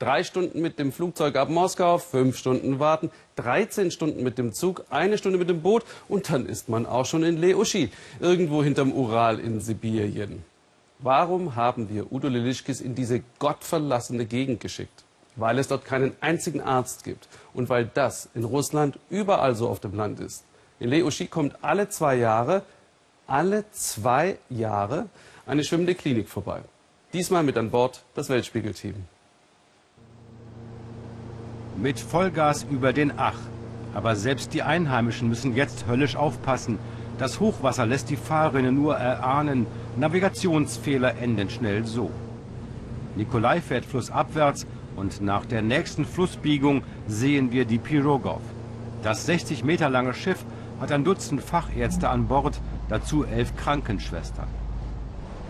Drei Stunden mit dem Flugzeug ab Moskau, fünf Stunden warten, 13 Stunden mit dem Zug, eine Stunde mit dem Boot und dann ist man auch schon in Leuschi, irgendwo hinterm Ural in Sibirien. Warum haben wir Udo Lilischkis in diese gottverlassene Gegend geschickt? Weil es dort keinen einzigen Arzt gibt und weil das in Russland überall so auf dem Land ist. In Leuschi kommt alle zwei Jahre, alle zwei Jahre eine schwimmende Klinik vorbei. Diesmal mit an Bord das Weltspiegelteam. Mit Vollgas über den Ach. Aber selbst die Einheimischen müssen jetzt höllisch aufpassen. Das Hochwasser lässt die Fahrerinnen nur erahnen, Navigationsfehler enden schnell so. Nikolai fährt flussabwärts und nach der nächsten Flussbiegung sehen wir die Pirogov. Das 60 Meter lange Schiff hat ein Dutzend Fachärzte an Bord, dazu elf Krankenschwestern.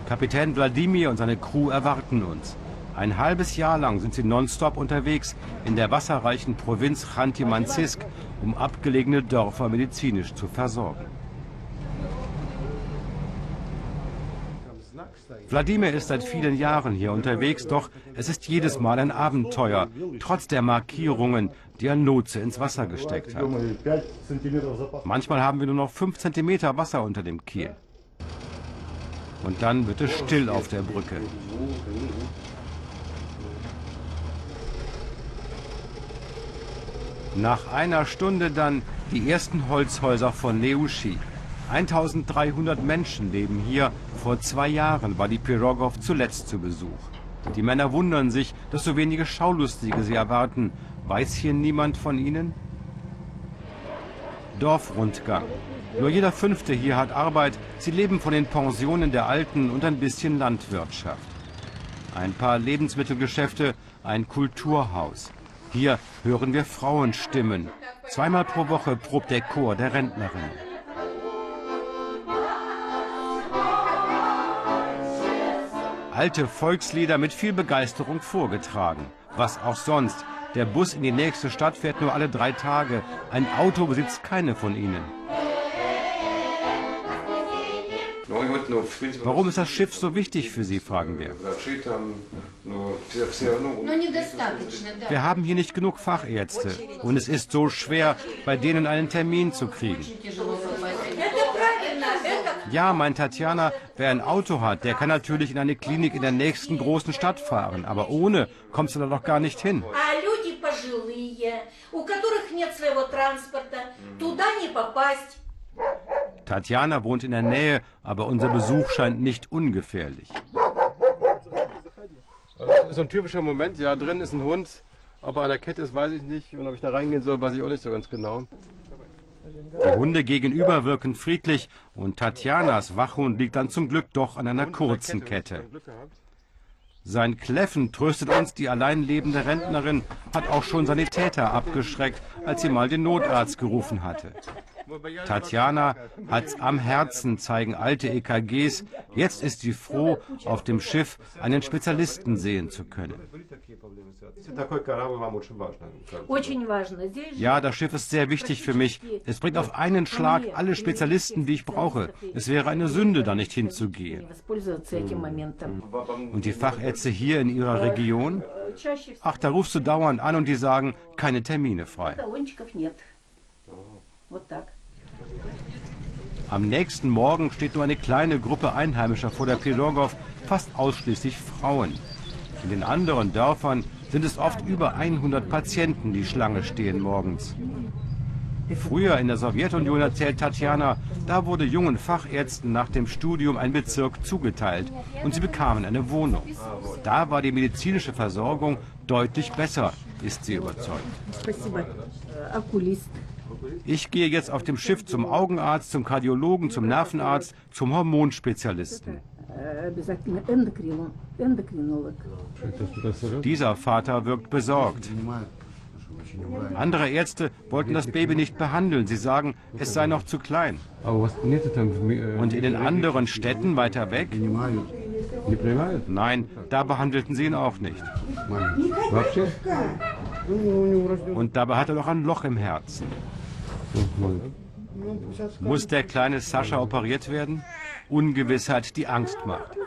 Kapitän Wladimir und seine Crew erwarten uns. Ein halbes Jahr lang sind sie nonstop unterwegs in der wasserreichen Provinz Chanty-Manzisk, um abgelegene Dörfer medizinisch zu versorgen. Wladimir ist seit vielen Jahren hier unterwegs, doch es ist jedes Mal ein Abenteuer, trotz der Markierungen, die er Lotse ins Wasser gesteckt hat. Manchmal haben wir nur noch 5 cm Wasser unter dem Kiel. Und dann wird es still auf der Brücke. Nach einer Stunde dann die ersten Holzhäuser von Neushi. 1300 Menschen leben hier. Vor zwei Jahren war die Pirogov zuletzt zu Besuch. Die Männer wundern sich, dass so wenige Schaulustige sie erwarten. Weiß hier niemand von ihnen? Dorfrundgang. Nur jeder Fünfte hier hat Arbeit. Sie leben von den Pensionen der Alten und ein bisschen Landwirtschaft. Ein paar Lebensmittelgeschäfte, ein Kulturhaus. Hier hören wir Frauenstimmen. Zweimal pro Woche probt der Chor der Rentnerin. Alte Volkslieder mit viel Begeisterung vorgetragen. Was auch sonst. Der Bus in die nächste Stadt fährt nur alle drei Tage. Ein Auto besitzt keine von ihnen. Warum ist das Schiff so wichtig für Sie, fragen wir. Wir haben hier nicht genug Fachärzte und es ist so schwer, bei denen einen Termin zu kriegen. Ja, meint Tatjana, wer ein Auto hat, der kann natürlich in eine Klinik in der nächsten großen Stadt fahren, aber ohne kommst du da doch gar nicht hin. Tatjana wohnt in der Nähe, aber unser Besuch scheint nicht ungefährlich. Das ist so ein typischer Moment. Ja, drin ist ein Hund. Ob er an der Kette ist, weiß ich nicht. Und ob ich da reingehen soll, weiß ich auch nicht so ganz genau. Die Hunde gegenüber wirken friedlich und Tatjanas Wachhund liegt dann zum Glück doch an einer kurzen Kette. Sein Kläffen tröstet uns, die allein lebende Rentnerin hat auch schon Sanitäter abgeschreckt, als sie mal den Notarzt gerufen hatte. Tatjana hat's am Herzen, zeigen alte EKGs. Jetzt ist sie froh, auf dem Schiff einen Spezialisten sehen zu können. Ja, das Schiff ist sehr wichtig für mich. Es bringt auf einen Schlag alle Spezialisten, die ich brauche. Es wäre eine Sünde, da nicht hinzugehen. Und die Fachärzte hier in ihrer Region? Ach, da rufst du dauernd an und die sagen, keine Termine frei. Am nächsten Morgen steht nur eine kleine Gruppe Einheimischer vor der Pirogov, fast ausschließlich Frauen. In den anderen Dörfern sind es oft über 100 Patienten, die Schlange stehen morgens. Früher in der Sowjetunion erzählt Tatjana, da wurde jungen Fachärzten nach dem Studium ein Bezirk zugeteilt und sie bekamen eine Wohnung. Da war die medizinische Versorgung deutlich besser, ist sie überzeugt. Ich gehe jetzt auf dem Schiff zum Augenarzt, zum Kardiologen, zum Nervenarzt, zum Hormonspezialisten. Dieser Vater wirkt besorgt. Andere Ärzte wollten das Baby nicht behandeln. Sie sagen, es sei noch zu klein. Und in den anderen Städten weiter weg? Nein, da behandelten sie ihn auch nicht. Und dabei hat er noch ein Loch im Herzen. Muss der kleine Sascha operiert werden? Ungewissheit, die Angst macht.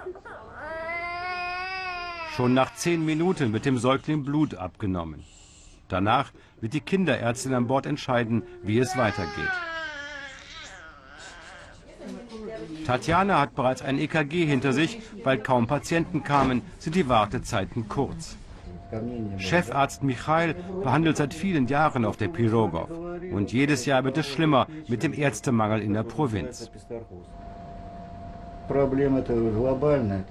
Schon nach zehn Minuten wird dem Säugling Blut abgenommen. Danach wird die Kinderärztin an Bord entscheiden, wie es weitergeht. Tatjana hat bereits ein EKG hinter sich. Weil kaum Patienten kamen, sind die Wartezeiten kurz. Chefarzt Michail behandelt seit vielen Jahren auf der Pirogov. Und jedes Jahr wird es schlimmer mit dem Ärztemangel in der Provinz.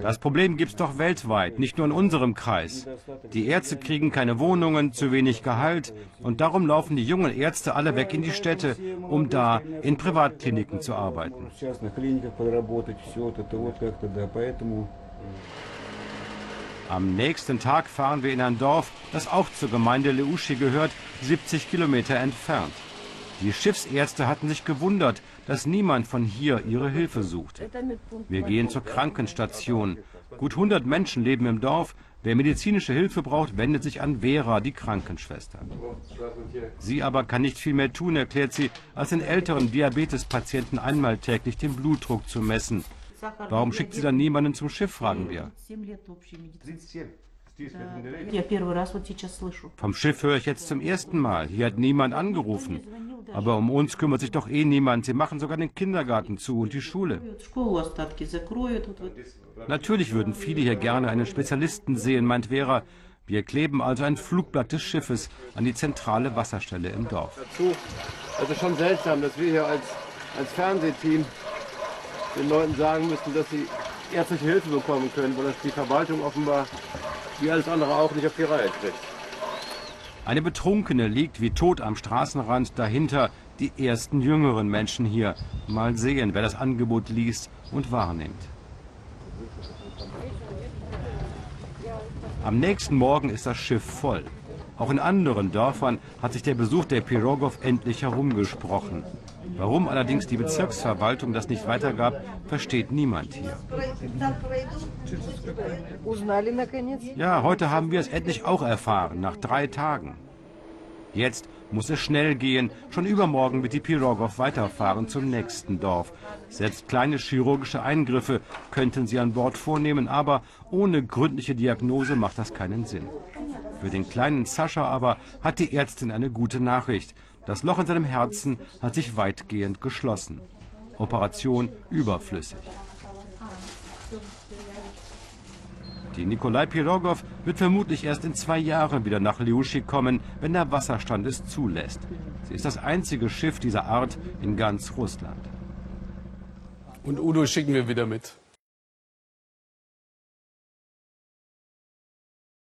Das Problem gibt es doch weltweit, nicht nur in unserem Kreis. Die Ärzte kriegen keine Wohnungen, zu wenig Gehalt und darum laufen die jungen Ärzte alle weg in die Städte, um da in Privatkliniken zu arbeiten. Am nächsten Tag fahren wir in ein Dorf, das auch zur Gemeinde Leuschi gehört, 70 Kilometer entfernt. Die Schiffsärzte hatten sich gewundert, dass niemand von hier ihre Hilfe sucht. Wir gehen zur Krankenstation. Gut 100 Menschen leben im Dorf. Wer medizinische Hilfe braucht, wendet sich an Vera, die Krankenschwester. Sie aber kann nicht viel mehr tun, erklärt sie, als den älteren Diabetespatienten einmal täglich den Blutdruck zu messen. Warum schickt sie dann niemanden zum Schiff, fragen wir. Vom Schiff höre ich jetzt zum ersten Mal. Hier hat niemand angerufen. Aber um uns kümmert sich doch eh niemand. Sie machen sogar den Kindergarten zu und die Schule. Natürlich würden viele hier gerne einen Spezialisten sehen, meint Vera. Wir kleben also ein Flugblatt des Schiffes an die zentrale Wasserstelle im Dorf. Dazu, also schon seltsam, dass wir hier als, als Fernsehteam den Leuten sagen müssen, dass sie ärztliche Hilfe bekommen können, weil das die Verwaltung offenbar wie alles andere auch nicht auf die Reihe kriegt. Eine Betrunkene liegt wie tot am Straßenrand, dahinter die ersten jüngeren Menschen hier. Mal sehen, wer das Angebot liest und wahrnimmt. Am nächsten Morgen ist das Schiff voll. Auch in anderen Dörfern hat sich der Besuch der Pirogov endlich herumgesprochen. Warum allerdings die Bezirksverwaltung das nicht weitergab, versteht niemand hier. Ja, heute haben wir es endlich auch erfahren, nach drei Tagen. Jetzt muss es schnell gehen. Schon übermorgen wird die Pirogov weiterfahren zum nächsten Dorf. Selbst kleine chirurgische Eingriffe könnten sie an Bord vornehmen, aber ohne gründliche Diagnose macht das keinen Sinn. Für den kleinen Sascha aber hat die Ärztin eine gute Nachricht. Das Loch in seinem Herzen hat sich weitgehend geschlossen. Operation überflüssig. Die Nikolai Pirogov wird vermutlich erst in zwei Jahren wieder nach Liushi kommen, wenn der Wasserstand es zulässt. Sie ist das einzige Schiff dieser Art in ganz Russland. Und Udo schicken wir wieder mit.